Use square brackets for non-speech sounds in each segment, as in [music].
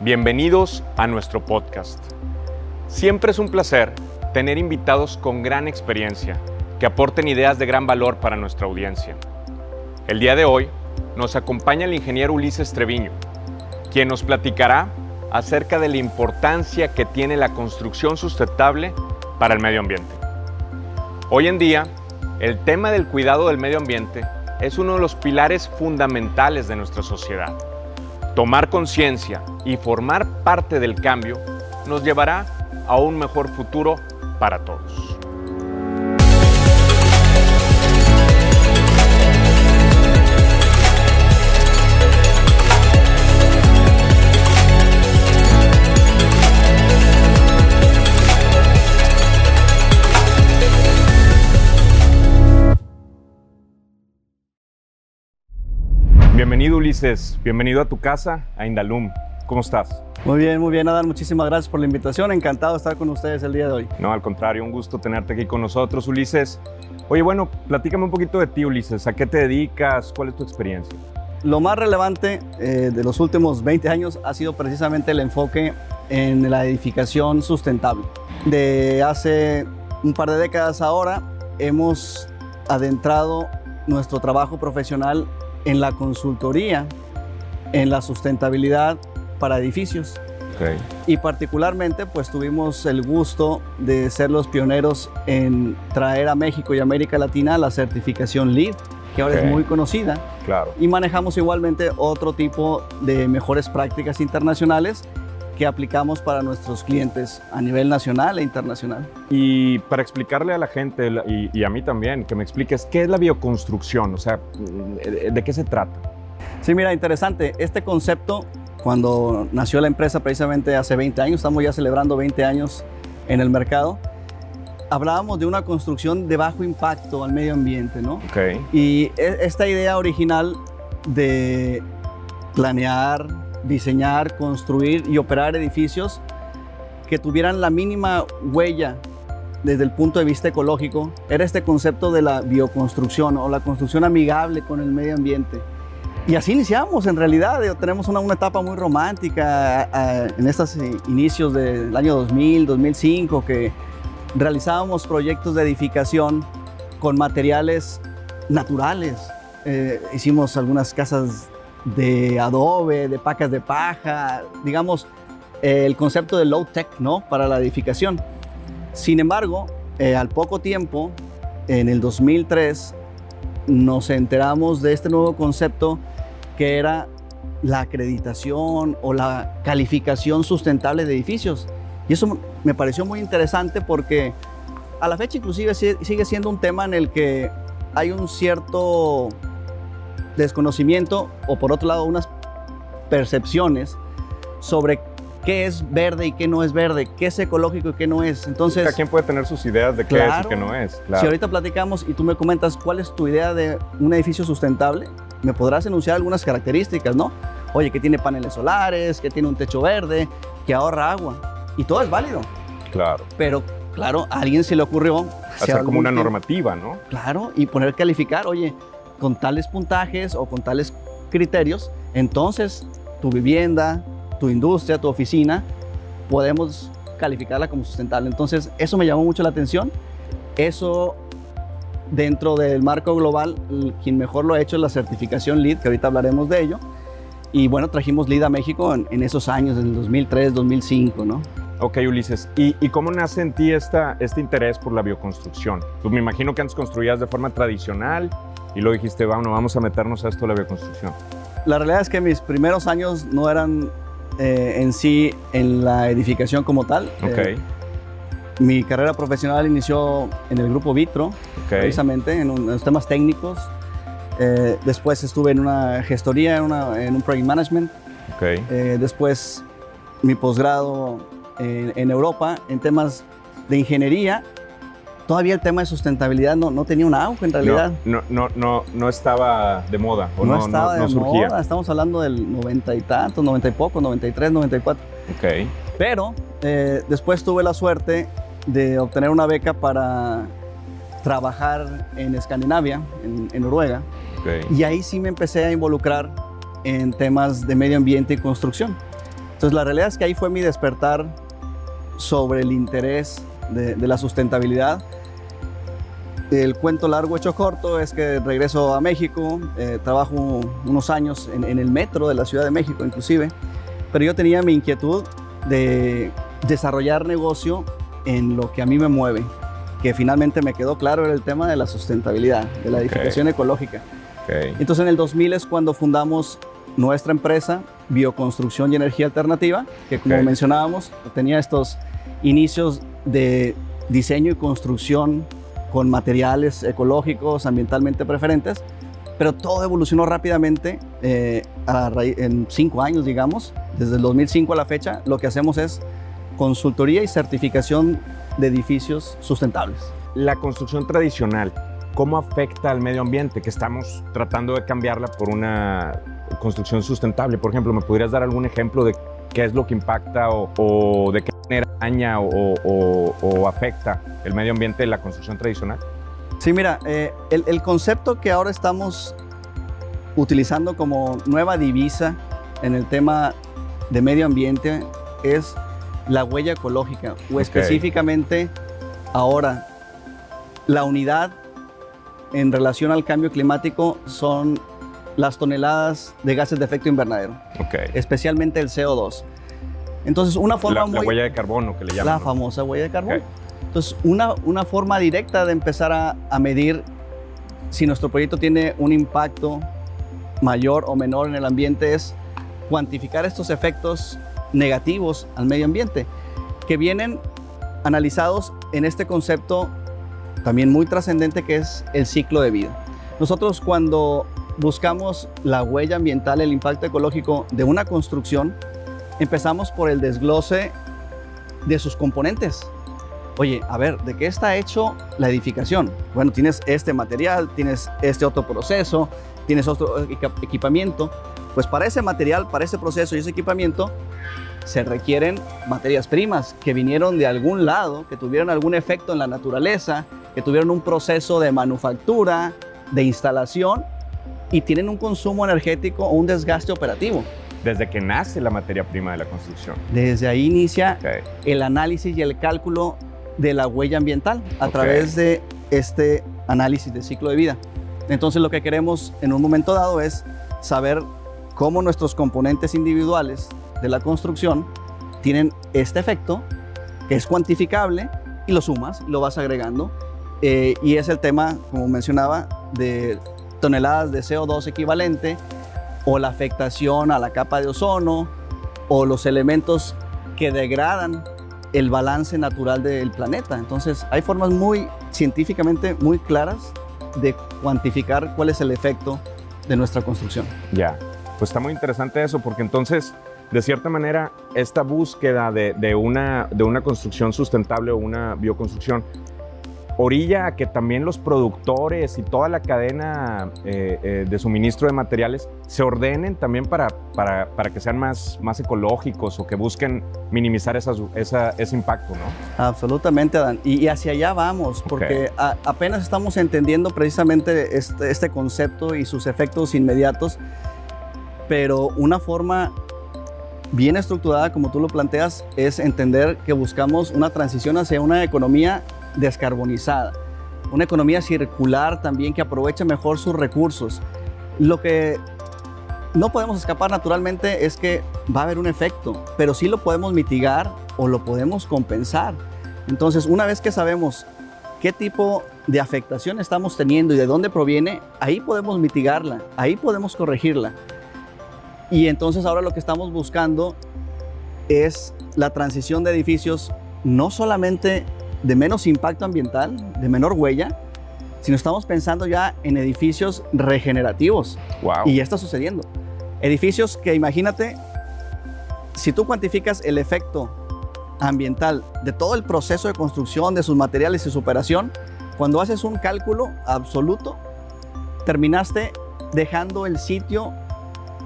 Bienvenidos a nuestro podcast. Siempre es un placer tener invitados con gran experiencia que aporten ideas de gran valor para nuestra audiencia. El día de hoy nos acompaña el ingeniero Ulises Treviño, quien nos platicará acerca de la importancia que tiene la construcción sustentable para el medio ambiente. Hoy en día, el tema del cuidado del medio ambiente es uno de los pilares fundamentales de nuestra sociedad. Tomar conciencia y formar parte del cambio nos llevará a un mejor futuro para todos. Bienvenido Ulises, bienvenido a tu casa, a Indalum. ¿Cómo estás? Muy bien, muy bien, Adán. Muchísimas gracias por la invitación. Encantado de estar con ustedes el día de hoy. No, al contrario, un gusto tenerte aquí con nosotros, Ulises. Oye, bueno, platícame un poquito de ti, Ulises. ¿A qué te dedicas? ¿Cuál es tu experiencia? Lo más relevante eh, de los últimos 20 años ha sido precisamente el enfoque en la edificación sustentable. De hace un par de décadas ahora hemos adentrado nuestro trabajo profesional en la consultoría, en la sustentabilidad para edificios. Okay. Y particularmente pues tuvimos el gusto de ser los pioneros en traer a México y América Latina la certificación LEED, que ahora Okay. es muy conocida. Claro. Y manejamos igualmente otro tipo de mejores prácticas internacionales que aplicamos para nuestros clientes a nivel nacional e internacional. Y para explicarle a la gente y, y a mí también, que me expliques qué es la bioconstrucción, o sea, ¿de de qué se trata? Sí, mira, interesante. Este concepto, cuando nació la empresa precisamente hace 20 años, estamos ya celebrando 20 años en el mercado, hablábamos de una construcción de bajo impacto al medio ambiente, ¿no? Ok. Y e- esta idea original de planear, diseñar, construir y operar edificios que tuvieran la mínima huella desde el punto de vista ecológico era este concepto de la bioconstrucción o la construcción amigable con el medio ambiente. Y así iniciamos en realidad, tenemos una, una etapa muy romántica en estos inicios del año 2000, 2005, que realizábamos proyectos de edificación con materiales naturales. Eh, hicimos algunas casas de adobe, de pacas de paja, digamos, eh, el concepto de low tech, ¿no? Para la edificación. Sin embargo, eh, al poco tiempo, en el 2003, nos enteramos de este nuevo concepto que era la acreditación o la calificación sustentable de edificios. Y eso me pareció muy interesante porque a la fecha inclusive si- sigue siendo un tema en el que hay un cierto desconocimiento o por otro lado unas percepciones sobre qué es verde y qué no es verde, qué es ecológico y qué no es. Entonces, Cada quien puede tener sus ideas de qué es y qué no es. si Claro. ahorita platicamos y tú me comentas cuál es tu idea de un edificio sustentable, me podrás enunciar algunas características, ¿no? Oye, que tiene paneles solares, que tiene un techo verde, que ahorra agua. Y todo es válido. Claro. Pero, claro, a alguien se le ocurrió Hacer como una normativa, ¿no? Claro, y poner calificar, oye, con tales puntajes o con tales criterios, entonces tu vivienda, tu industria, tu oficina, podemos calificarla como sustentable. Entonces, eso me llamó mucho la atención. Eso, dentro del marco global, quien mejor lo ha hecho es la certificación LEED, que ahorita hablaremos de ello. Y bueno, trajimos LEED a México en, esos años, en el 2003, 2005, ¿no? Ok, Ulises. ¿Y, y cómo nace en ti esta, este interés por la bioconstrucción? Pues me imagino que antes construías de forma tradicional y luego dijiste, bueno, vamos a meternos a esto de la bioconstrucción. La realidad es que mis primeros años no eran eh, en sí en la edificación como tal. Ok, Eh, mi carrera profesional inició en el grupo Vitro, precisamente en, un- en los temas técnicos. Eh, después estuve en una gestoría, en, una- en un project management. ok. Eh, después mi posgrado en, en Europa en temas de ingeniería. Todavía el tema de sustentabilidad no, no tenía un auge en realidad. No, no, no, no estaba de moda o No, estaba de surgía. moda, estamos hablando del 90 y tantos, 90 y poco, 93, 94. Ok, Pero eh, después tuve la suerte de obtener una beca para trabajar en Escandinavia, en, en Noruega, ok. y ahí sí me empecé a involucrar en temas de medio ambiente y construcción. Entonces la realidad es que ahí fue mi despertar sobre el interés de, de la sustentabilidad. El cuento largo hecho corto es que regreso a México, eh, trabajo unos años en, en el metro de la Ciudad de México inclusive, pero yo tenía mi inquietud de desarrollar negocio en lo que a mí me mueve, que finalmente me quedó claro era el tema de la sustentabilidad, de la edificación ecológica. Okay. Entonces en el 2000 es cuando fundamos nuestra empresa, Bioconstrucción y Energía Alternativa, que como Ok. mencionábamos, tenía estos inicios de diseño y construcción con materiales ecológicos, ambientalmente preferentes, pero todo evolucionó rápidamente eh, en cinco años, digamos, desde el 2005 a la fecha, lo que hacemos es consultoría y certificación de edificios sustentables. La construcción tradicional, ¿cómo afecta al medio ambiente? Que estamos tratando de cambiarla por una construcción sustentable. Por ejemplo, ¿me podrías dar algún ejemplo de qué es lo que impacta o, de qué daña o, o- o afecta el medio ambiente de la construcción tradicional? Sí, mira, eh, el, el concepto que ahora estamos utilizando como nueva divisa en el tema de medio ambiente es la huella ecológica o específicamente ahora la unidad en relación al cambio climático son las toneladas de gases de efecto invernadero, Ok. especialmente el CO2. Entonces, una forma La, muy la huella de carbono que le llaman. la ¿no? famosa huella de carbono. Entonces, una, una forma directa de empezar a, a medir si nuestro proyecto tiene un impacto mayor o menor en el ambiente es cuantificar estos efectos negativos al medio ambiente, que vienen analizados en este concepto también muy trascendente que es el ciclo de vida. Nosotros cuando buscamos la huella ambiental, el impacto ecológico de una construcción, empezamos por el desglose de sus componentes. Oye, a ver, ¿de qué está hecho la edificación? Bueno, tienes este material, tienes este otro proceso, tienes otro equipa- equipamiento. Pues para ese material, para ese proceso y ese equipamiento, se requieren materias primas que vinieron de algún lado, que tuvieron algún efecto en la naturaleza, que tuvieron un proceso de manufactura, de instalación y tienen un consumo energético o un desgaste operativo. Desde que nace la materia prima de la construcción. Desde ahí inicia el análisis y el cálculo de la huella ambiental a través de este análisis de ciclo de vida. Entonces lo que queremos en un momento dado es saber cómo nuestros componentes individuales de la construcción tienen este efecto que es cuantificable y lo sumas, lo vas agregando eh, y es el tema, como mencionaba, de toneladas de CO2 equivalente o la afectación a la capa de ozono o los elementos que degradan el balance natural del planeta. Entonces, hay formas muy científicamente muy claras de cuantificar cuál es el efecto de nuestra construcción. Ya, pues está muy interesante eso, porque entonces, de cierta manera, esta búsqueda de, una, de una construcción sustentable o una bioconstrucción orilla a que también los productores y toda la cadena eh, eh, de suministro de materiales se ordenen también para, para, para que sean más, más ecológicos o que busquen minimizar esas- esa- ese impacto, ¿no? Absolutamente, Adán. Y, y hacia allá vamos, porque a- apenas estamos entendiendo precisamente este, este concepto y sus efectos inmediatos, pero una forma bien estructurada, como tú lo planteas, es entender que buscamos una transición hacia una economía descarbonizada, una economía circular también que aproveche mejor sus recursos. Lo que no podemos escapar naturalmente es que va a haber un efecto, pero sí lo podemos mitigar o lo podemos compensar. Entonces, una vez que sabemos qué tipo de afectación estamos teniendo y de dónde proviene, ahí podemos mitigarla, ahí podemos corregirla. Y entonces ahora lo que estamos buscando es la transición de edificios no solamente de menos impacto ambiental, de menor huella, sino estamos pensando ya en edificios regenerativos. Wow. Y ya está sucediendo. Edificios que imagínate, si tú cuantificas el efecto ambiental de todo el proceso de construcción, de sus materiales y su operación, cuando haces un cálculo absoluto, terminaste dejando el sitio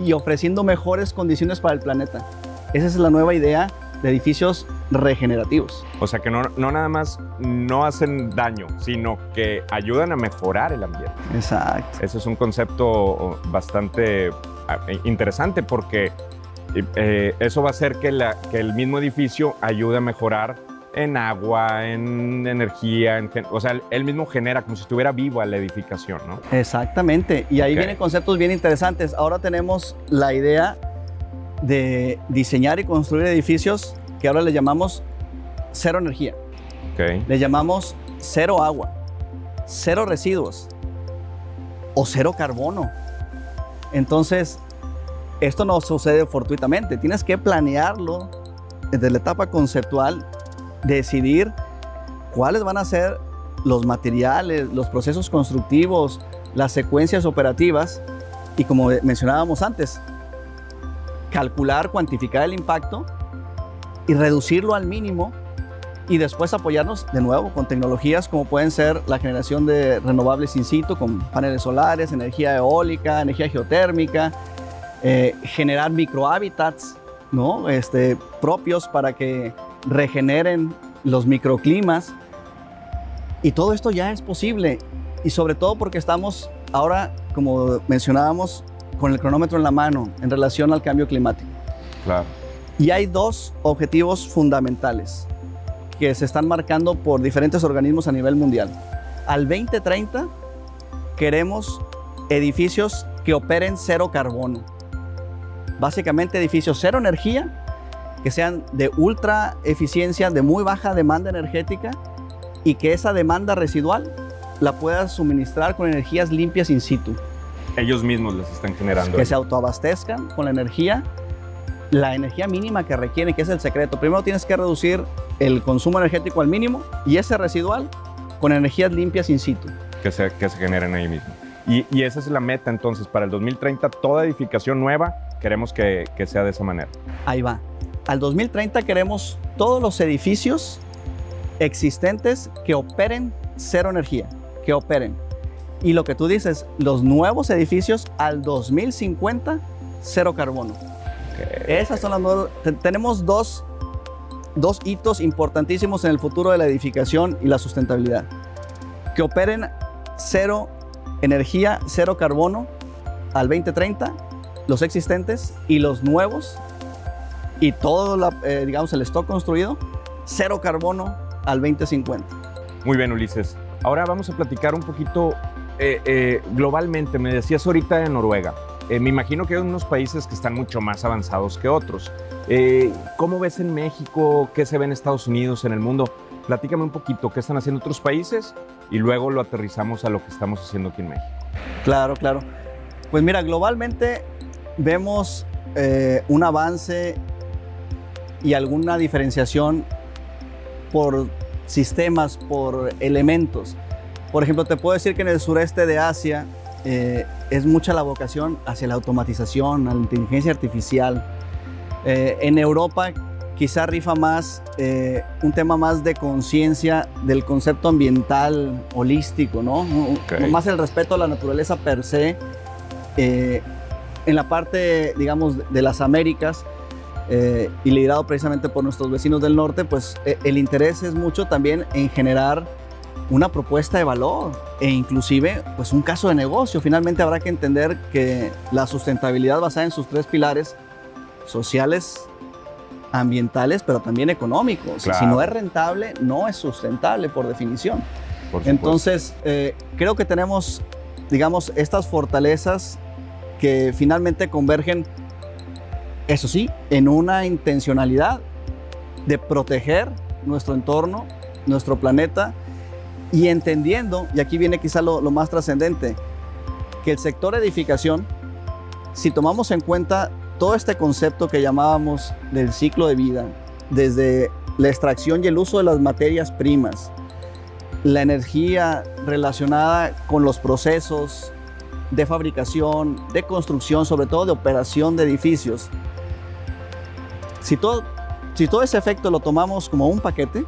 y ofreciendo mejores condiciones para el planeta. Esa es la nueva idea de edificios regenerativos. O sea que no, no nada más no hacen daño, sino que ayudan a mejorar el ambiente. Exacto. Ese es un concepto bastante ah, interesante porque Y, eh, eso va a hacer que, la- que el mismo edificio ayude a mejorar en agua, en energía, en o sea, él mismo genera como si estuviera viva la edificación, ¿no? Exactamente. Y ahí Ok. vienen conceptos bien interesantes. Ahora tenemos la idea de diseñar y construir edificios que ahora le llamamos cero energía. Le llamamos cero agua, cero residuos o cero carbono. Entonces, esto no sucede fortuitamente. Tienes que planearlo desde la etapa conceptual, decidir cuáles van a ser los materiales, los procesos constructivos, las secuencias operativas y como mencionábamos antes, calcular, cuantificar el impacto y reducirlo al mínimo y después apoyarnos de nuevo con tecnologías como pueden ser la generación de renovables in situ con paneles solares, energía eólica, energía geotérmica, eh, generar microhábitats ¿no? este, propios para que regeneren los microclimas. Y todo esto ya es posible y sobre todo porque estamos ahora, como mencionábamos, con el cronómetro en la mano en relación al cambio climático. Claro. Y hay dos objetivos fundamentales que se están marcando por diferentes organismos a nivel mundial. Al 2030 queremos edificios que operen cero carbono. Básicamente edificios cero energía, que sean de ultra eficiencia, de muy baja demanda energética y que esa demanda residual la puedas suministrar con energías limpias in situ Ellos mismos les están generando. que se autoabastezcan con la energía, la energía mínima que requieren, que es el secreto. Primero tienes que reducir el consumo energético al mínimo y ese residual con energías limpias in situ. que se, que se generen ahí mismo. Y, y esa es la meta entonces para el 2030, toda edificación nueva queremos que, que sea de esa manera. Ahí va. Al 2030 queremos todos los edificios existentes que operen cero energía, que operen. Y lo que tú dices, los nuevos edificios al 2050, cero carbono. Esas son las nuevas- tenemos dos, dos hitos importantísimos en el futuro de la edificación y la sustentabilidad. Que operen cero energía, cero carbono al 2030, los existentes y los nuevos y todo la, eh, digamos, el stock construido, cero carbono al 2050. Muy bien, Ulises. Ahora vamos a platicar un poquito eh, eh, globalmente. Me decías ahorita de Noruega. Eh, me imagino que hay unos países que están mucho más avanzados que otros. ¿Cómo ves en México? ¿Qué se ve en Estados Unidos, en el mundo? Platícame un poquito qué están haciendo otros países y luego lo aterrizamos a lo que estamos haciendo aquí en México. Claro, claro. Pues mira, globalmente vemos un avance y alguna diferenciación por sistemas, por elementos. Por ejemplo, te puedo decir que en el sureste de Asia eh, es mucha la vocación hacia la automatización, a la inteligencia artificial. Eh, en Europa quizá rifa más eh, un tema más de conciencia del concepto ambiental holístico, ¿no? Ok. Más el respeto a la naturaleza per se. Eh, en la parte, digamos, de las Américas, eh, y liderado precisamente por nuestros vecinos del norte, pues eh, el interés es mucho también en generar una propuesta de valor e inclusive pues un caso de negocio. Finalmente habrá que entender que la sustentabilidad basada en sus tres pilares sociales, ambientales, pero también económicos. Claro. Si no es rentable, no es sustentable por definición. Por. Entonces, eh, creo que tenemos, digamos, estas fortalezas que finalmente convergen, eso sí, en una intencionalidad de proteger nuestro entorno, nuestro planeta, y entendiendo, y aquí viene quizá lo, más trascendente, que el sector edificación, si tomamos en cuenta todo este concepto que llamábamos del ciclo de vida, desde la extracción y el uso de las materias primas, la energía relacionada con los procesos de fabricación, de construcción, sobre todo de operación de edificios. Si todo, si todo ese efecto lo tomamos como un paquete,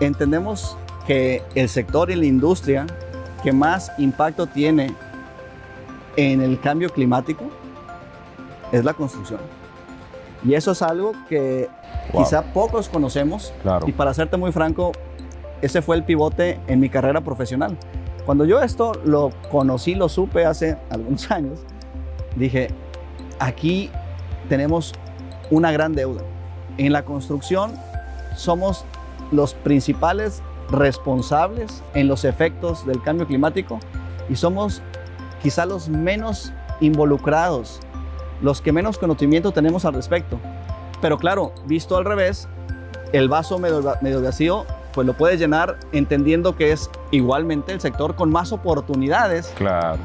entendemos que el sector y la industria que más impacto tiene en el cambio climático es la construcción. Y eso es algo que Wow. quizá pocos conocemos Claro. y para serte muy franco, ese fue el pivote en mi carrera profesional. Cuando yo esto lo conocí, lo supe hace algunos [laughs] años, dije, aquí tenemos una gran deuda. En la construcción somos los principales responsables en los efectos del cambio climático y somos quizá los menos involucrados, los que menos conocimiento tenemos al respecto. Pero claro, visto al revés, el vaso medio, medio vacío pues lo puedes llenar entendiendo que es igualmente el sector con más oportunidades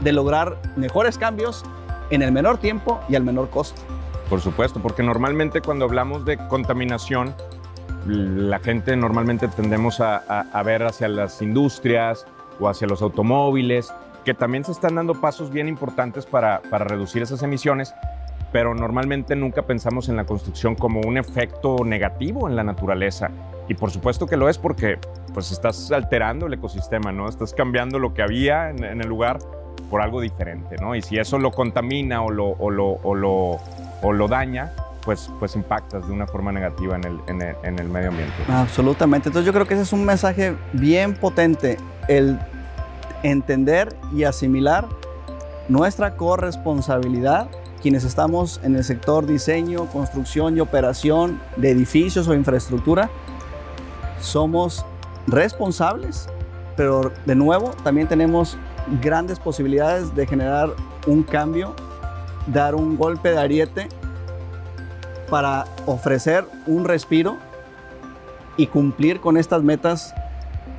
de lograr mejores cambios en el menor tiempo y al menor costo. Por supuesto, porque normalmente cuando hablamos de contaminación, la gente normalmente tendemos a, ver hacia las industrias o hacia los automóviles, que también se están dando pasos bien importantes para, reducir esas emisiones, pero normalmente nunca pensamos en la construcción como un efecto negativo en la naturaleza. Y por supuesto que lo es porque pues estás alterando el ecosistema, ¿no? Estás cambiando lo que había en, el lugar por algo diferente, ¿no? Y si eso lo contamina o lo daña, pues, pues impactas de una forma negativa en el, en, el, en el, medio ambiente. Absolutamente. Entonces yo creo que ese es un mensaje bien potente, el entender y asimilar nuestra corresponsabilidad quienes estamos en el sector diseño, construcción y operación de edificios o infraestructura, somos responsables, pero de nuevo también tenemos grandes posibilidades de generar un cambio, dar un golpe de ariete para ofrecer un respiro y cumplir con estas metas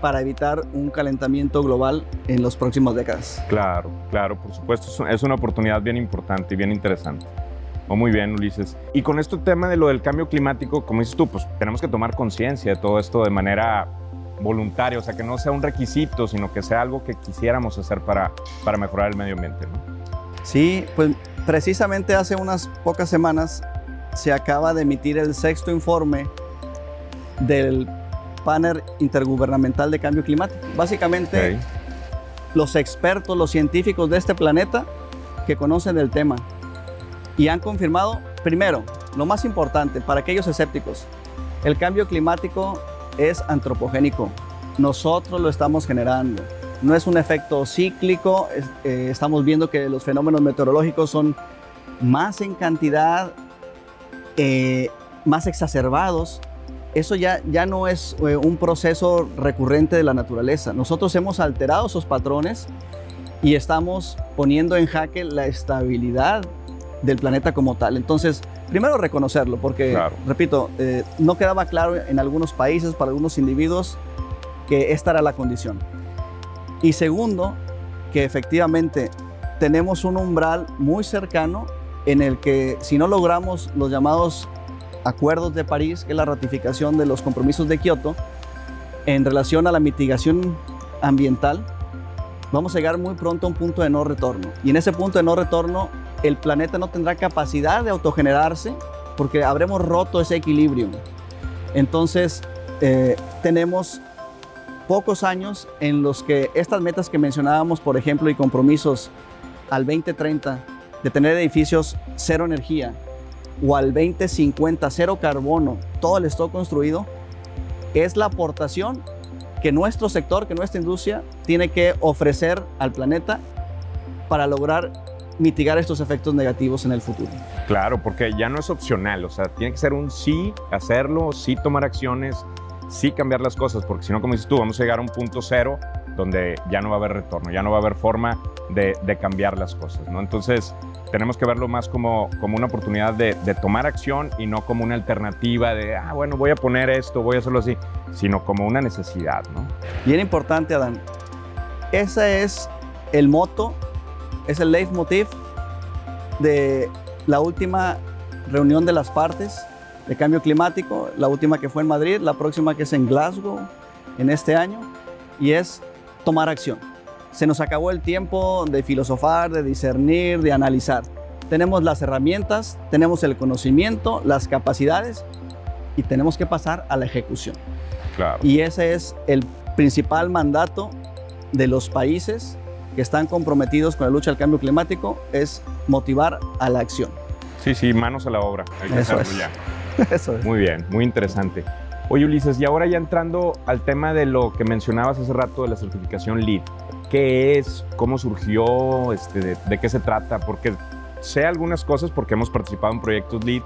para evitar un calentamiento global en las próximas décadas. Claro, claro, por supuesto, es una oportunidad bien importante y bien interesante. Oh, muy bien, Ulises. Y con este tema de lo del cambio climático, como dices tú, pues tenemos que tomar conciencia de todo esto de manera voluntaria, o sea, que no sea un requisito, sino que sea algo que quisiéramos hacer para, para mejorar el medio ambiente. ¿no? Sí, pues precisamente hace unas pocas semanas se acaba de emitir el sexto informe del panel intergubernamental de cambio climático. Básicamente, los expertos, los científicos de este planeta que conocen el tema y han confirmado, primero, lo más importante para aquellos escépticos, el cambio climático es antropogénico. Nosotros lo estamos generando. No es un efecto cíclico. Eh, estamos viendo que los fenómenos meteorológicos son más en cantidad, eh, más exacerbados eso ya, ya no es eh, un proceso recurrente de la naturaleza. Nosotros hemos alterado esos patrones y estamos poniendo en jaque la estabilidad del planeta como tal. Entonces, primero reconocerlo, porque, repito, eh, no quedaba claro en algunos países, para algunos individuos, que esta era la condición. Y segundo, que efectivamente tenemos un umbral muy cercano en el que si no logramos los llamados acuerdos de París, que es la ratificación de los compromisos de Kioto, en relación a la mitigación ambiental, vamos a llegar muy pronto a un punto de no retorno. Y en ese punto de no retorno, el planeta no tendrá capacidad de autogenerarse porque habremos roto ese equilibrio. Entonces, eh, tenemos pocos años en los que estas metas que mencionábamos, por ejemplo, y compromisos al 2030 de tener edificios cero energía, o al 2050 cero carbono, todo el stock construido, es la aportación que nuestro sector, que nuestra industria tiene que ofrecer al planeta para lograr mitigar estos efectos negativos en el futuro. Claro, porque ya no es opcional, o sea, tiene que ser un sí hacerlo, sí tomar acciones, sí cambiar las cosas, porque si no, como dices tú, vamos a llegar a un punto cero donde ya no va a haber retorno, ya no va a haber forma de, de cambiar las cosas, ¿no? Entonces, tenemos que verlo más como, como una oportunidad de, de, tomar acción y no como una alternativa de, ah, bueno, voy a poner esto, voy a hacerlo así, sino como una necesidad, ¿no? Bien importante, Adán. Ese es el moto, es el leitmotiv de la última reunión de las partes de cambio climático, la última que fue en Madrid, la próxima que es en Glasgow en este año, y es tomar acción. Se nos acabó el tiempo de filosofar, de discernir, de analizar. Tenemos las herramientas, tenemos el conocimiento, las capacidades y tenemos que pasar a la ejecución. Y ese es el principal mandato de los países que están comprometidos con la lucha al cambio climático, es motivar a la acción. Sí, sí, manos a la obra. Eso es. [laughs] Eso es. Muy bien, muy interesante. Oye Ulises, y ahora ya entrando al tema de lo que mencionabas hace rato de la certificación LEED, ¿qué es? ¿Cómo surgió? Este, de, qué se trata? Porque sé algunas cosas porque hemos participado en proyectos LEED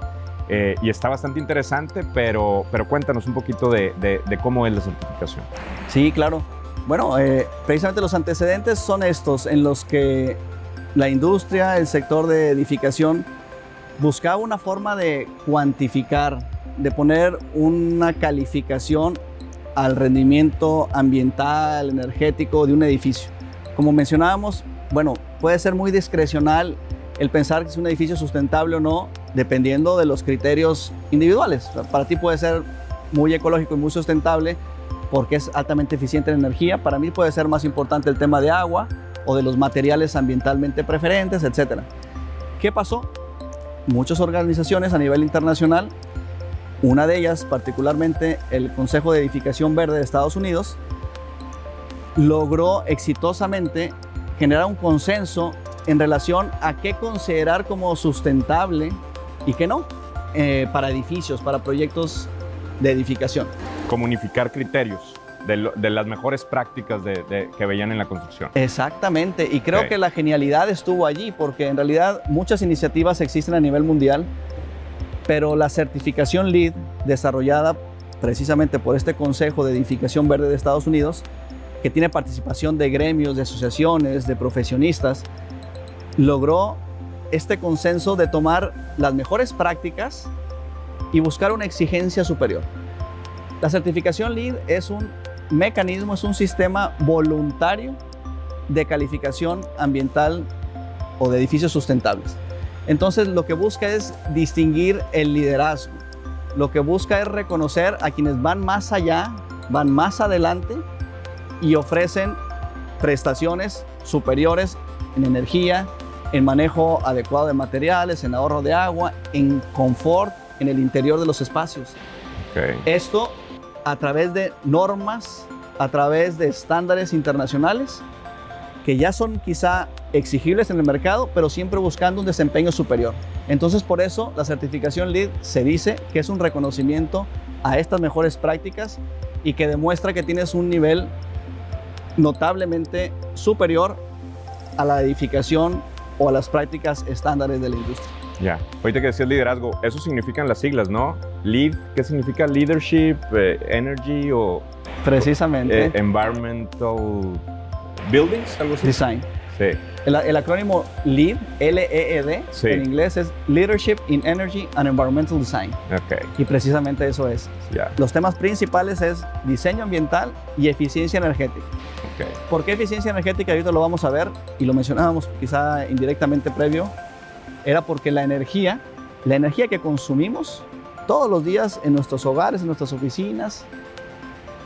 eh, y está bastante interesante, pero, pero cuéntanos un poquito de, cómo es la certificación. Sí, claro. Bueno, eh, precisamente los antecedentes son estos, en los que la industria, el sector de edificación, buscaba una forma de cuantificar, de poner una calificación al rendimiento ambiental, energético de un edificio. Como mencionábamos, bueno, puede ser muy discrecional el pensar que es un edificio sustentable o no, dependiendo de los criterios individuales. Para ti puede ser muy ecológico y muy sustentable porque es altamente eficiente en energía. Para mí puede ser más importante el tema de agua o de los materiales ambientalmente preferentes, etc. ¿Qué pasó? Muchas organizaciones a nivel internacional, una de ellas particularmente el Consejo de Edificación Verde de Estados Unidos, logró exitosamente generar un consenso en relación a qué considerar como sustentable y qué no eh, para edificios, para proyectos de edificación. Comunicar criterios de, las mejores prácticas de, que veían en la construcción. Exactamente, y creo que la genialidad estuvo allí, porque en realidad muchas iniciativas existen a nivel mundial, pero la certificación LEED, desarrollada precisamente por este Consejo de Edificación Verde de Estados Unidos, que tiene participación de gremios, de asociaciones, de profesionistas, logró este consenso de tomar las mejores prácticas y buscar una exigencia superior. La certificación LEED es un mecanismo, es un sistema voluntario de calificación ambiental o de edificios sustentables. Entonces lo que busca es distinguir el liderazgo. Lo que busca es reconocer a quienes van más allá, van más adelante y ofrecen prestaciones superiores en energía, en manejo adecuado de materiales, en ahorro de agua, en confort en el interior de los espacios. Esto a través de normas, a través de estándares internacionales que ya son quizá exigibles en el mercado, pero siempre buscando un desempeño superior. Entonces por eso la certificación LEED se dice que es un reconocimiento a estas mejores prácticas y que demuestra que tienes un nivel notablemente superior a la edificación o a las prácticas estándares de la industria. Ya, ahorita que decías liderazgo, eso significan las siglas, ¿no? Lead, ¿qué significa leadership, eh, energy o... Precisamente. Eh, environmental buildings, algo así. Design. Sí. El, acrónimo LEED, L-E-E-D, en inglés es Leadership in Energy and Environmental Design. Okay. Y precisamente eso es. Ya. Los temas principales es diseño ambiental y eficiencia energética. Okay. ¿Por qué eficiencia energética? Ahorita lo vamos a ver y lo mencionábamos quizá indirectamente previo era porque la energía, la energía que consumimos todos los días en nuestros hogares, en nuestras oficinas,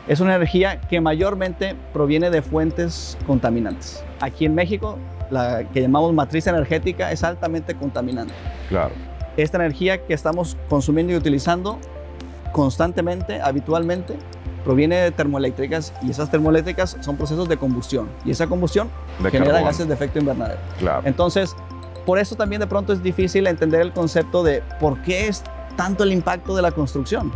es una energía que mayormente proviene de fuentes contaminantes. Aquí en México, la que llamamos matriz energética es altamente contaminante. Claro. Esta energía que estamos consumiendo y utilizando constantemente, habitualmente, proviene de termoeléctricas y esas termoeléctricas son procesos de combustión y esa combustión genera gases de efecto invernadero. Claro. Entonces, por eso también de pronto es difícil entender el concepto de por qué es tanto el impacto de la construcción.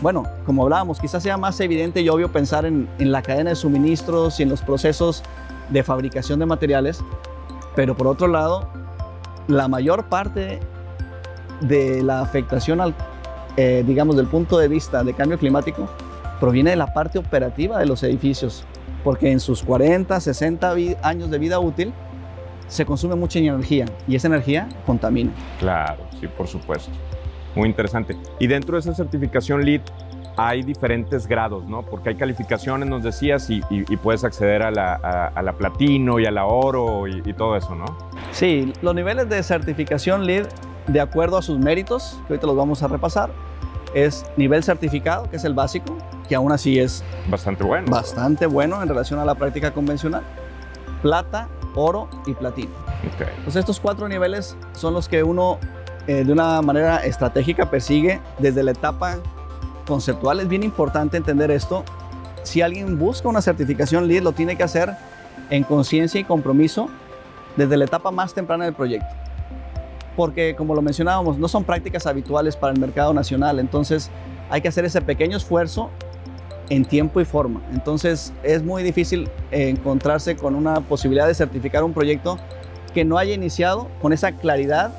Bueno, como hablábamos, quizás sea más evidente y obvio pensar en, la cadena de suministros y en los procesos de fabricación de materiales, pero por otro lado, la mayor parte de la afectación, al, eh, digamos, del punto de vista de cambio climático, proviene de la parte operativa de los edificios, porque en sus 40, 60 años de vida útil, se consume mucha energía y esa energía contamina. Claro, sí, por supuesto. Muy interesante. Y dentro de esa certificación LEED hay diferentes grados, ¿no? Porque hay calificaciones, nos decías, y, puedes acceder a la, platino y a la oro y, y, todo eso, ¿no? Sí, los niveles de certificación LEED, de acuerdo a sus méritos, que ahorita los vamos a repasar, es nivel certificado, que es el básico, que aún así es bastante bueno. Bastante bueno en relación a la práctica convencional. Plata, oro y platino. Entonces estos cuatro niveles son los que uno eh, de una manera estratégica persigue desde la etapa conceptual. Es bien importante entender esto. Si alguien busca una certificación LEED, lo tiene que hacer en conciencia y compromiso desde la etapa más temprana del proyecto. Porque, como lo mencionábamos, no son prácticas habituales para el mercado nacional. Entonces, hay que hacer ese pequeño esfuerzo en tiempo y forma. Entonces es muy difícil encontrarse con una posibilidad de certificar un proyecto que no haya iniciado con esa claridad,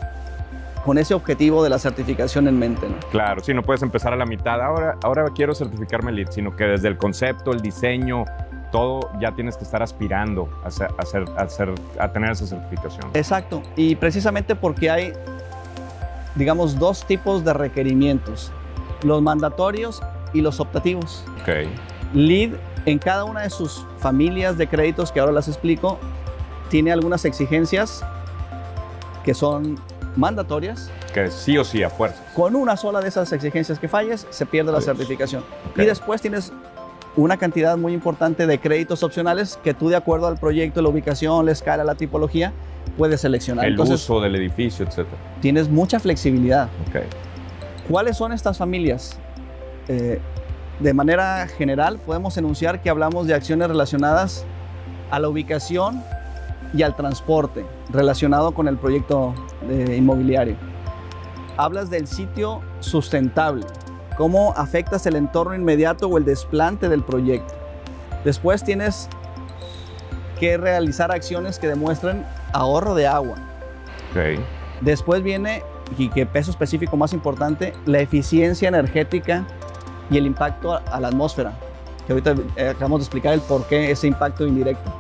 con ese objetivo de la certificación en mente. ¿no? Claro, sí, no puedes empezar a la mitad, ahora, ahora quiero certificarme LEED, sino que desde el concepto, el diseño, todo ya tienes que estar aspirando a, hacer, a, a tener esa certificación. Exacto, y precisamente porque hay, digamos, dos tipos de requerimientos, los mandatorios y los optativos. Ok. LEED en cada una de sus familias de créditos que ahora las explico, tiene algunas exigencias que son mandatorias. Que sí o sí a fuerzas. Con una sola de esas exigencias que falles, se pierde la certificación. Y después tienes una cantidad muy importante de créditos opcionales que tú de acuerdo al proyecto, la ubicación, la escala, la tipología, puedes seleccionar. El Entonces uso del edificio, etc. tienes mucha flexibilidad. Ok. ¿Cuáles son estas familias? Eh, de manera general, podemos enunciar que hablamos de acciones relacionadas a la ubicación y al transporte relacionado con el proyecto eh, inmobiliario. Hablas del sitio sustentable, cómo afectas el entorno inmediato o el desplante del proyecto. Después tienes que realizar acciones que demuestren ahorro de agua, Ok. Después viene, y que peso específico más importante, la eficiencia energética y el impacto a, la atmósfera. Que ahorita eh, acabamos de explicar el por qué ese impacto indirecto.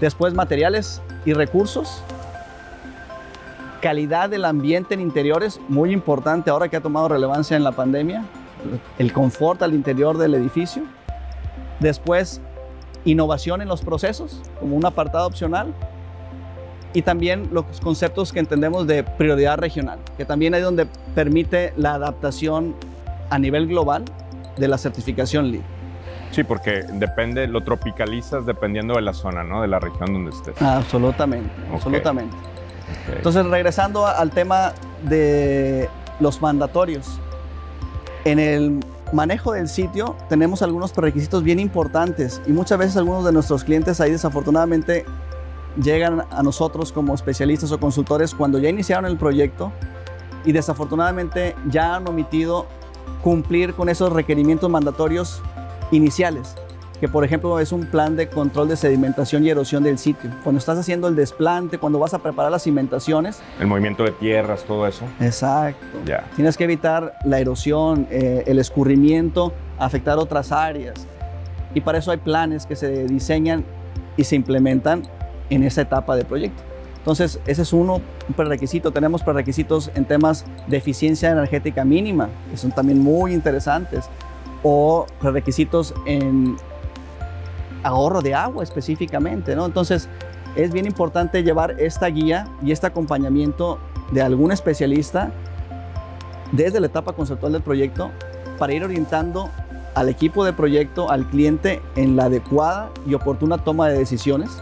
Después materiales y recursos. Calidad del ambiente en interiores, muy importante ahora que ha tomado relevancia en la pandemia. El confort al interior del edificio. Después, innovación en los procesos, como un apartado opcional y también los conceptos que entendemos de prioridad regional, que también es donde permite la adaptación a nivel global de la certificación LEED. Sí, porque depende, lo tropicalizas dependiendo de la zona, ¿no? De la región donde estés. Absolutamente, Ok. absolutamente. Ok. Entonces, regresando al tema de los mandatorios. En el manejo del sitio tenemos algunos prerequisitos bien importantes y muchas veces algunos de nuestros clientes ahí desafortunadamente llegan a nosotros como especialistas o consultores cuando ya iniciaron el proyecto y desafortunadamente ya han omitido cumplir con esos requerimientos mandatorios iniciales, que por ejemplo es un plan de control de sedimentación y erosión del sitio. Cuando estás haciendo el desplante, cuando vas a preparar las cimentaciones, El movimiento de tierras, todo eso. exacto. Ya. Tienes que evitar la erosión, eh, el escurrimiento, afectar otras áreas. Y para eso hay planes que se diseñan y se implementan en esa etapa del proyecto. Entonces, ese es uno, un prerequisito. Tenemos prerequisitos en temas de eficiencia energética mínima, que son también muy interesantes. O prerequisitos en ahorro de agua específicamente, ¿no? Entonces, es bien importante llevar esta guía y este acompañamiento de algún especialista desde la etapa conceptual del proyecto para ir orientando al equipo de proyecto, al cliente en la adecuada y oportuna toma de decisiones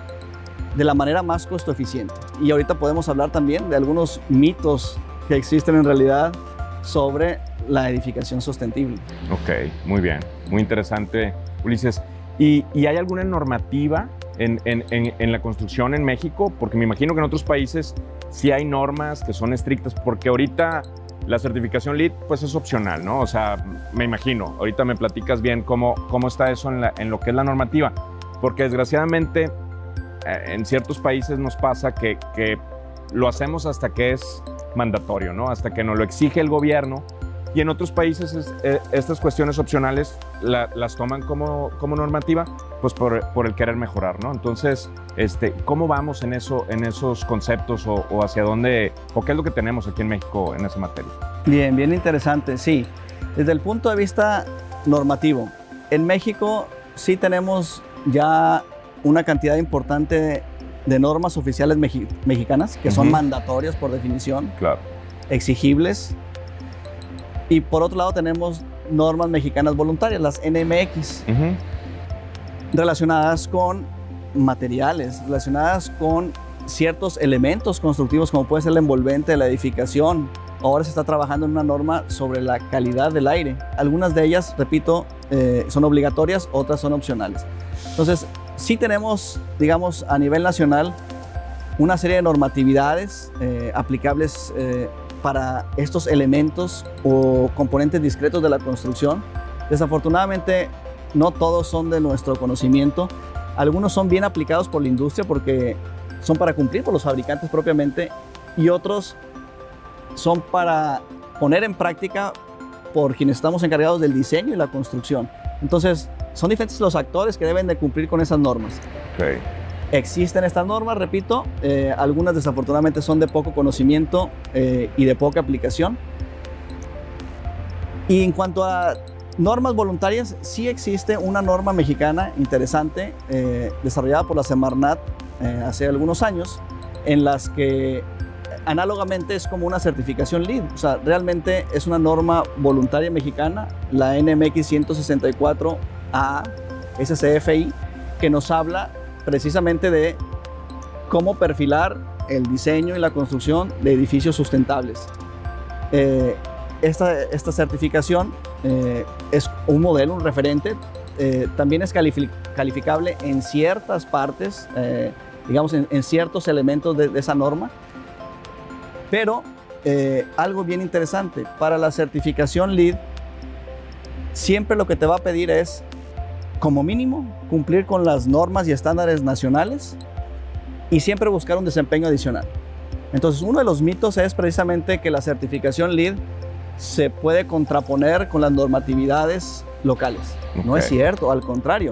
de la manera más costo eficiente. Y ahorita podemos hablar también de algunos mitos que existen en realidad sobre la edificación sostenible. Ok, muy bien. Muy interesante, Ulises. ¿Y, y hay alguna normativa en, en- en- la construcción en México? Porque me imagino que en otros países sí hay normas que son estrictas, porque ahorita la certificación LEED pues es opcional, ¿no? O sea, me imagino, ahorita me platicas bien cómo, cómo está eso en, lo que es la normativa, porque desgraciadamente en ciertos países nos pasa que, que lo hacemos hasta que es mandatorio, ¿no? Hasta que nos lo exige el gobierno y en otros países es- eh, estas cuestiones opcionales la- las toman como, como normativa, pues por, por el querer mejorar, ¿no? Entonces, este, ¿cómo vamos en, eso, en esos conceptos o, o hacia dónde, o qué es lo que tenemos aquí en México en esa materia? Bien, bien interesante, sí. Desde el punto de vista normativo, en México sí tenemos ya una cantidad importante de, de normas oficiales mexi- mexicanas que son mandatorias por definición, Claro. exigibles. Y por otro lado tenemos normas mexicanas voluntarias, las NMX, relacionadas con materiales, relacionadas con ciertos elementos constructivos como puede ser el envolvente de la edificación. Ahora se está trabajando en una norma sobre la calidad del aire. Algunas de ellas, repito, eh, son obligatorias, otras son opcionales. Entonces, sí tenemos, digamos, a nivel nacional, una serie de normatividades eh, aplicables eh, para estos elementos o componentes discretos de la construcción. Desafortunadamente, no todos son de nuestro conocimiento. Algunos son bien aplicados por la industria porque son para cumplir por los fabricantes propiamente y otros son para poner en práctica por quienes estamos encargados del diseño y la construcción. Entonces, son diferentes los actores que deben de cumplir con esas normas. Okay. Existen estas normas, repito, eh, algunas desafortunadamente son de poco conocimiento eh, y de poca aplicación. Y en cuanto a normas voluntarias, sí existe una norma mexicana interesante eh, desarrollada por la Semarnat hace algunos años, en las que análogamente es como una certificación LEED. O sea, realmente es una norma voluntaria mexicana, la NMX 164A SCFI, que nos habla precisamente de cómo perfilar el diseño y la construcción de edificios sustentables. Eh, esta, esta, certificación eh, es un modelo, un referente, eh, también es calificable en ciertas partes, digamos, en, ciertos elementos de, de esa norma, pero algo bien interesante, para la certificación LEED, siempre lo que te va a pedir es como mínimo, cumplir con las normas y estándares nacionales y siempre buscar un desempeño adicional. Entonces, uno de los mitos es precisamente que la certificación LEED se puede contraponer con las normatividades locales. No es cierto, al contrario.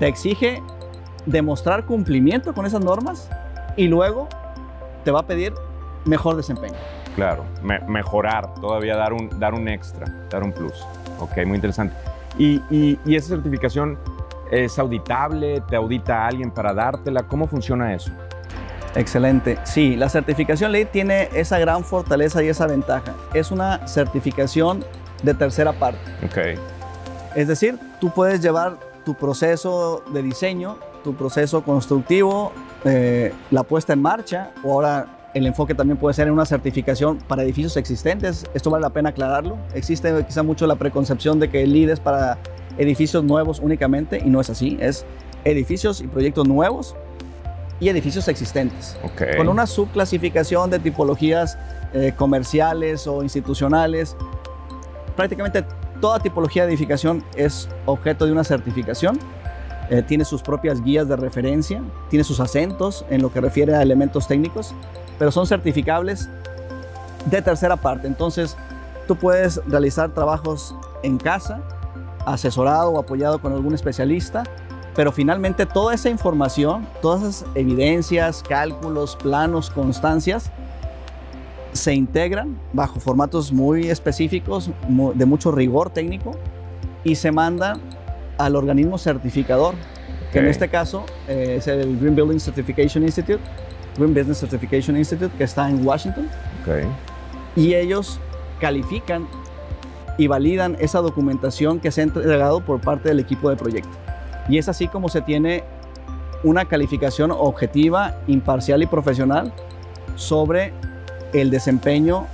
Te exige demostrar cumplimiento con esas normas y luego te va a pedir mejor desempeño. Claro, mejorar, todavía dar un, dar un extra, dar un plus. Ok, muy interesante. Y, esa certificación es auditable, te audita alguien para dártela. ¿Cómo funciona eso? Excelente. Sí, la certificación LEED tiene esa gran fortaleza y esa ventaja. Es una certificación de tercera parte. Ok. Es decir, tú puedes llevar tu proceso de diseño, tu proceso constructivo, eh, la puesta en marcha o ahora el enfoque también puede ser en una certificación para edificios existentes. Esto vale la pena aclararlo. Existe quizá mucho la preconcepción de que el LEED es para edificios nuevos únicamente y no es así. Es edificios y proyectos nuevos y edificios existentes. Con una subclasificación de tipologías eh, comerciales o institucionales. Prácticamente toda tipología de edificación es objeto de una certificación. Eh, tiene sus propias guías de referencia, tiene sus acentos en lo que refiere a elementos técnicos pero son certificables de tercera parte. Entonces, tú puedes realizar trabajos en casa, asesorado o apoyado con algún especialista, pero finalmente toda esa información, todas esas evidencias, cálculos, planos, constancias, se integran bajo formatos muy específicos, de mucho rigor técnico, y se mandan al organismo certificador, que en este caso eh, es el Green Building Certification Institute, Green Business Certification Institute, que está en Washington. Y ellos califican y validan esa documentación que se ha entregado por parte del equipo de proyecto. Y es así como se tiene una calificación objetiva, imparcial y profesional sobre el desempeño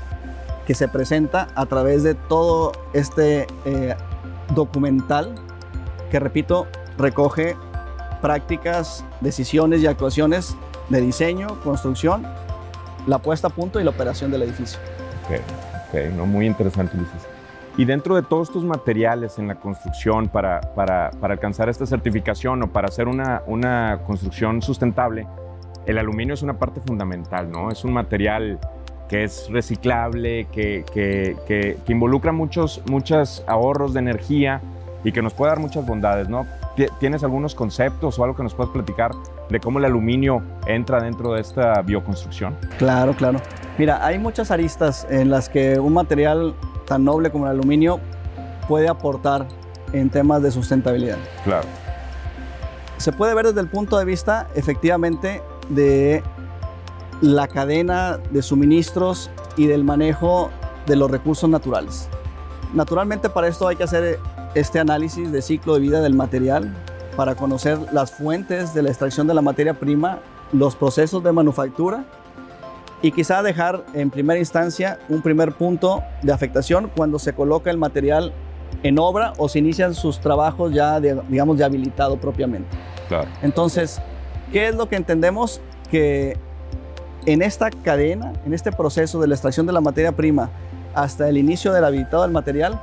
que se presenta a través de todo este eh, documental que, repito, recoge prácticas, decisiones y actuaciones de diseño, construcción, la puesta a punto y la operación del edificio. Ok, ok, no, muy interesante, Ulises. Y dentro de todos estos materiales en la construcción para, para, para alcanzar esta certificación o para hacer una, una, construcción sustentable, el aluminio es una parte fundamental, ¿no? Es un material que es reciclable, que, que, que, que involucra muchos, muchos ahorros de energía y que nos puede dar muchas bondades, ¿no? ¿Tienes algunos conceptos o algo que nos puedas platicar de cómo el aluminio entra dentro de esta bioconstrucción? Claro, claro. Mira, hay muchas aristas en las que un material tan noble como el aluminio puede aportar en temas de sustentabilidad. Claro. Se puede ver desde el punto de vista, efectivamente, de la cadena de suministros y del manejo de los recursos naturales. Naturalmente para esto hay que hacer este análisis de ciclo de vida del material para conocer las fuentes de la extracción de la materia prima, los procesos de manufactura y quizá dejar en primera instancia un primer punto de afectación cuando se coloca el material en obra o se inician sus trabajos ya, digamos, de habilitado propiamente. Claro. Entonces, ¿qué es lo que entendemos? Que en esta cadena, en este proceso de la extracción de la materia prima hasta el inicio del habilitado del material,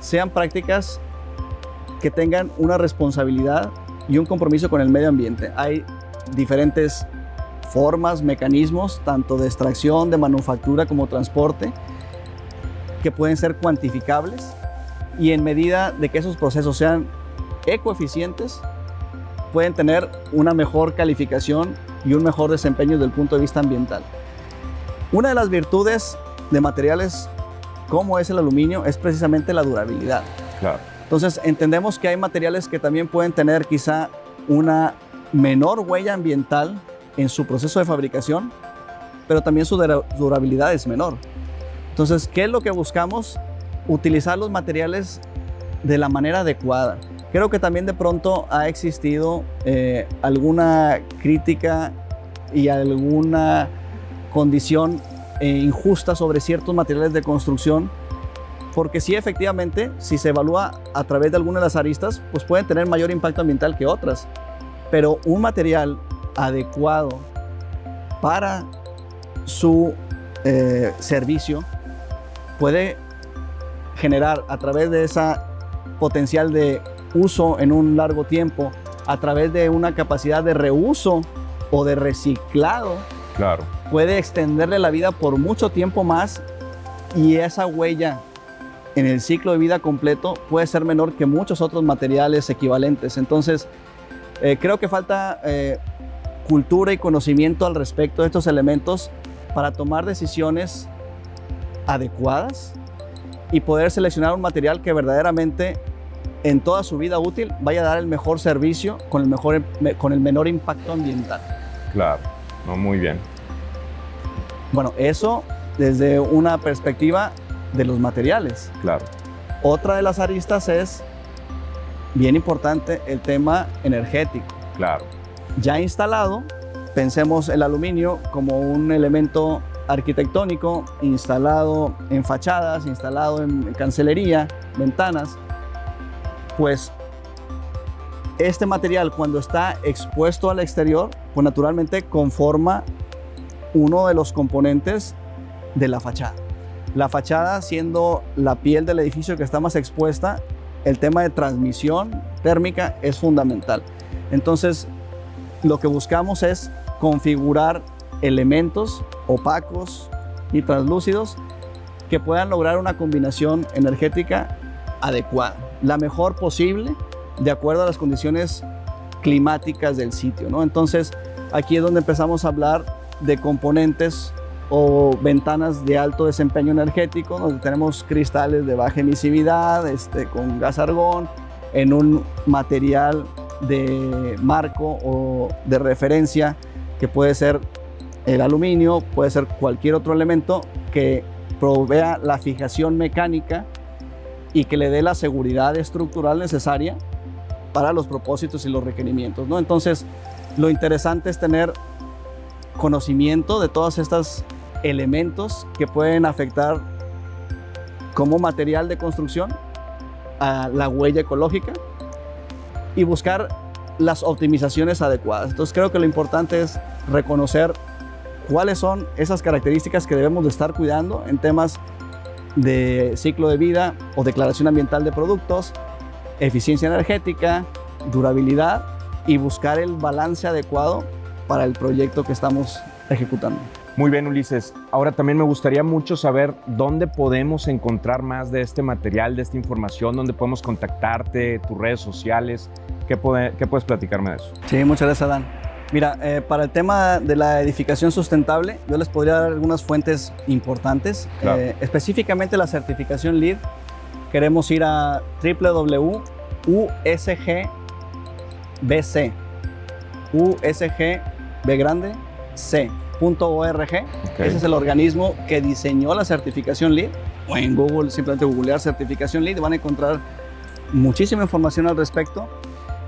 sean prácticas que tengan una responsabilidad y un compromiso con el medio ambiente. Hay diferentes formas, mecanismos, tanto de extracción, de manufactura como transporte, que pueden ser cuantificables y en medida de que esos procesos sean ecoeficientes, pueden tener una mejor calificación y un mejor desempeño desde el punto de vista ambiental. Una de las virtudes de materiales como es el aluminio es precisamente la durabilidad. Claro. Entonces entendemos que hay materiales que también pueden tener quizá una menor huella ambiental en su proceso de fabricación, pero también su durabilidad es menor. Entonces, ¿qué es lo que buscamos? Utilizar los materiales de la manera adecuada. Creo que también de pronto ha existido eh, alguna crítica y alguna condición eh, injusta sobre ciertos materiales de construcción, porque sí efectivamente, si se evalúa a través de alguna de las aristas, pues pueden tener mayor impacto ambiental que otras, pero un material adecuado para su eh, servicio puede generar a través de esa potencial de uso en un largo tiempo, a través de una capacidad de reuso o de reciclado, claro. puede extenderle la vida por mucho tiempo más y esa huella en el ciclo de vida completo puede ser menor que muchos otros materiales equivalentes. Entonces, eh, creo que falta eh, cultura y conocimiento al respecto de estos elementos para tomar decisiones adecuadas y poder seleccionar un material que verdaderamente en toda su vida útil vaya a dar el mejor servicio con el, mejor, con el menor impacto ambiental. Claro, no, muy bien. Bueno, eso desde una perspectiva de los materiales. Claro. Otra de las aristas es, bien importante, el tema energético. Claro. Ya instalado, pensemos el aluminio como un elemento arquitectónico instalado en fachadas, instalado en cancelería, ventanas, pues este material cuando está expuesto al exterior, pues naturalmente conforma uno de los componentes de la fachada. La fachada siendo la piel del edificio que está más expuesta, el tema de transmisión térmica es fundamental. Entonces, lo que buscamos es configurar elementos opacos y translúcidos que puedan lograr una combinación energética adecuada, la mejor posible de acuerdo a las condiciones climáticas del sitio. ¿no? Entonces, aquí es donde empezamos a hablar de componentes o ventanas de alto desempeño energético, donde tenemos cristales de baja emisividad, este, con gas argón, en un material de marco o de referencia que puede ser el aluminio, puede ser cualquier otro elemento que provea la fijación mecánica y que le dé la seguridad estructural necesaria para los propósitos y los requerimientos. ¿no? Entonces, lo interesante es tener conocimiento de todos estos elementos que pueden afectar como material de construcción a la huella ecológica y buscar las optimizaciones adecuadas. Entonces creo que lo importante es reconocer cuáles son esas características que debemos de estar cuidando en temas de ciclo de vida o declaración ambiental de productos, eficiencia energética, durabilidad y buscar el balance adecuado para el proyecto que estamos ejecutando. Muy bien, Ulises. Ahora también me gustaría mucho saber dónde podemos encontrar más de este material, de esta información, dónde podemos contactarte, tus redes sociales. ¿Qué, qué puedes platicarme de eso? Sí, muchas gracias, Adán. Mira, eh, para el tema de la edificación sustentable, yo les podría dar algunas fuentes importantes. Eh, específicamente la certificación LEED, queremos ir a www.usgbc, usgbgrandec.org. Ese es el organismo que diseñó la certificación LEED. O en Google, simplemente googlear certificación LEED, van a encontrar muchísima información al respecto.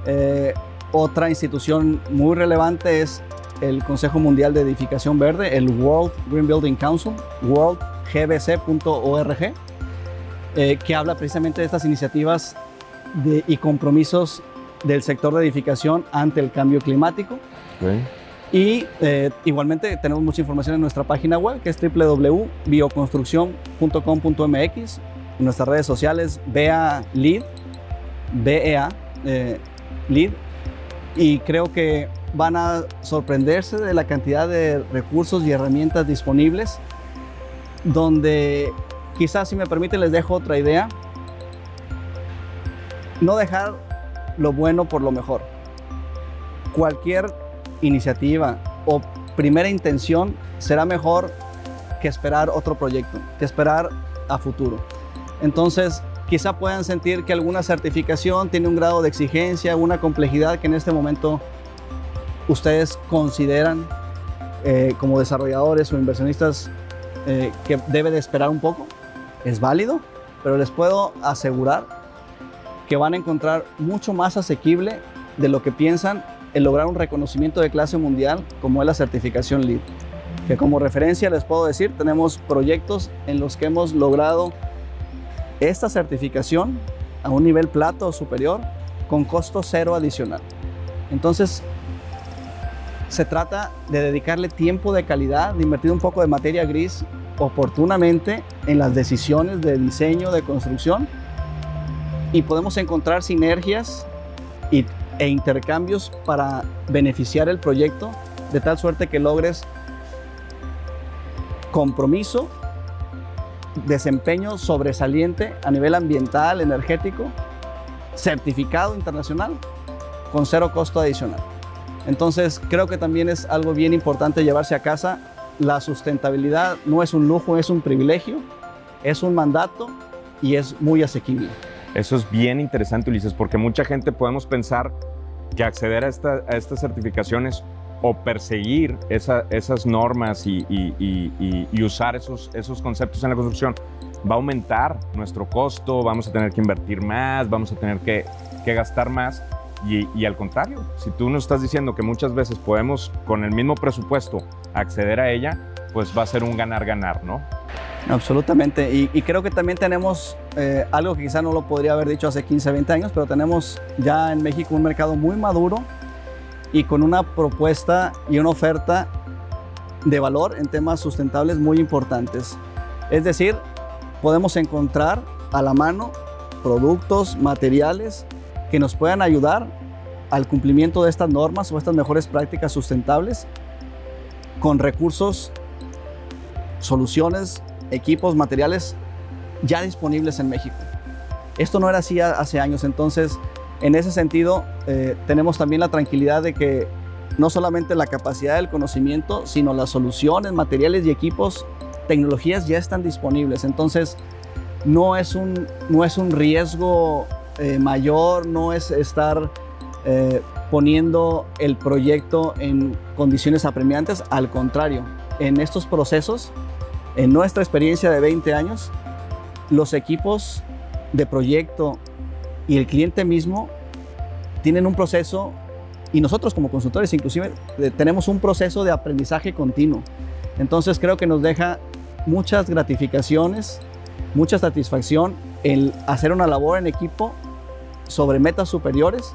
Eh, otra institución muy relevante es el Consejo Mundial de Edificación Verde, el World Green Building Council, worldgbc.org, eh, que habla precisamente de estas iniciativas y compromisos del sector de edificación ante el cambio climático. Y eh, igualmente tenemos mucha información en nuestra página web, que es www.bioconstrucción.com.mx, en nuestras redes sociales, BEA LEAD, BEA, eh, LEAD, y creo que van a sorprenderse de la cantidad de recursos y herramientas disponibles, donde quizás si me permite les dejo otra idea. No dejar lo bueno por lo mejor. Cualquier iniciativa o primera intención será mejor que esperar otro proyecto, que esperar a futuro. Entonces, quizá puedan sentir que alguna certificación tiene un grado de exigencia, una complejidad que en este momento ustedes consideran eh, como desarrolladores o inversionistas eh, que debe de esperar un poco. Es válido, pero les puedo asegurar que van a encontrar mucho más asequible de lo que piensan el lograr un reconocimiento de clase mundial como es la certificación LEED. Que como referencia les puedo decir, tenemos proyectos en los que hemos logrado esta certificación a un nivel plato o superior con costo cero adicional. Entonces, se trata de dedicarle tiempo de calidad, de invertir un poco de materia gris oportunamente en las decisiones de diseño, de construcción y podemos encontrar sinergias y, e intercambios para beneficiar el proyecto de tal suerte que logres compromiso, desempeño sobresaliente a nivel ambiental, energético, certificado internacional con cero costo adicional. Entonces creo que también es algo bien importante llevarse a casa. La sustentabilidad no es un lujo, es un privilegio, es un mandato y es muy asequible. Eso es bien interesante, Ulises, porque mucha gente podemos pensar que acceder a, estas certificaciones o perseguir esas normas y, usar esos, conceptos en la construcción va a aumentar nuestro costo, vamos a tener que invertir más, vamos a tener que, que gastar más. Y, al contrario, si tú nos estás diciendo que muchas veces podemos con el mismo presupuesto acceder a ella, pues va a ser un ganar-ganar, ¿no? Absolutamente. Y, creo que también tenemos eh, algo que quizá no lo podría haber dicho hace 15, 20 años, pero tenemos ya en México un mercado muy maduro y con una propuesta y una oferta de valor en temas sustentables muy importantes. Es decir, podemos encontrar a la mano productos, materiales que nos puedan ayudar al cumplimiento de estas normas o estas mejores prácticas sustentables con recursos, soluciones, equipos, materiales ya disponibles en México. Esto no era así hace años, entonces en ese sentido eh, tenemos también la tranquilidad de que no solamente la capacidad del conocimiento, sino las soluciones, materiales y equipos, tecnologías ya están disponibles. Entonces no es un, no es un riesgo eh, mayor no es estar eh, poniendo el proyecto en condiciones apremiantes, al contrario, en estos procesos, en nuestra experiencia de 20 años, los equipos de proyecto y el cliente mismo tienen un proceso, y nosotros como consultores inclusive eh, tenemos un proceso de aprendizaje continuo. Entonces creo que nos deja muchas gratificaciones, mucha satisfacción el hacer una labor en equipo sobre metas superiores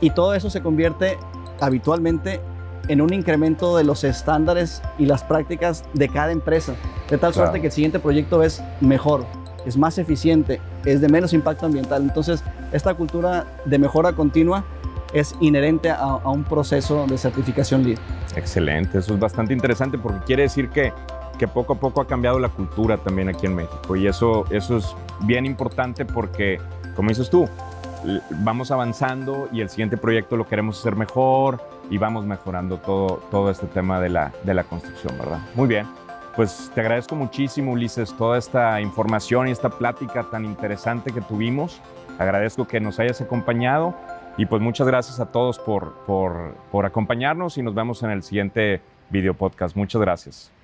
y todo eso se convierte habitualmente en un incremento de los estándares y las prácticas de cada empresa, de tal suerte que el siguiente proyecto es mejor, es más eficiente, es de menos impacto ambiental. Entonces, esta cultura de mejora continua es inherente a, a un proceso de certificación LEED. Excelente, eso es bastante interesante porque quiere decir que que poco a poco ha cambiado la cultura también aquí en México. Y eso, eso es bien importante porque, como dices tú, vamos avanzando y el siguiente proyecto lo queremos hacer mejor y vamos mejorando todo, todo este tema de la, de la construcción, ¿verdad? Muy bien. Pues te agradezco muchísimo, Ulises, toda esta información y esta plática tan interesante que tuvimos. Agradezco que nos hayas acompañado y pues muchas gracias a todos por, por, por acompañarnos y nos vemos en el siguiente video podcast. Muchas gracias.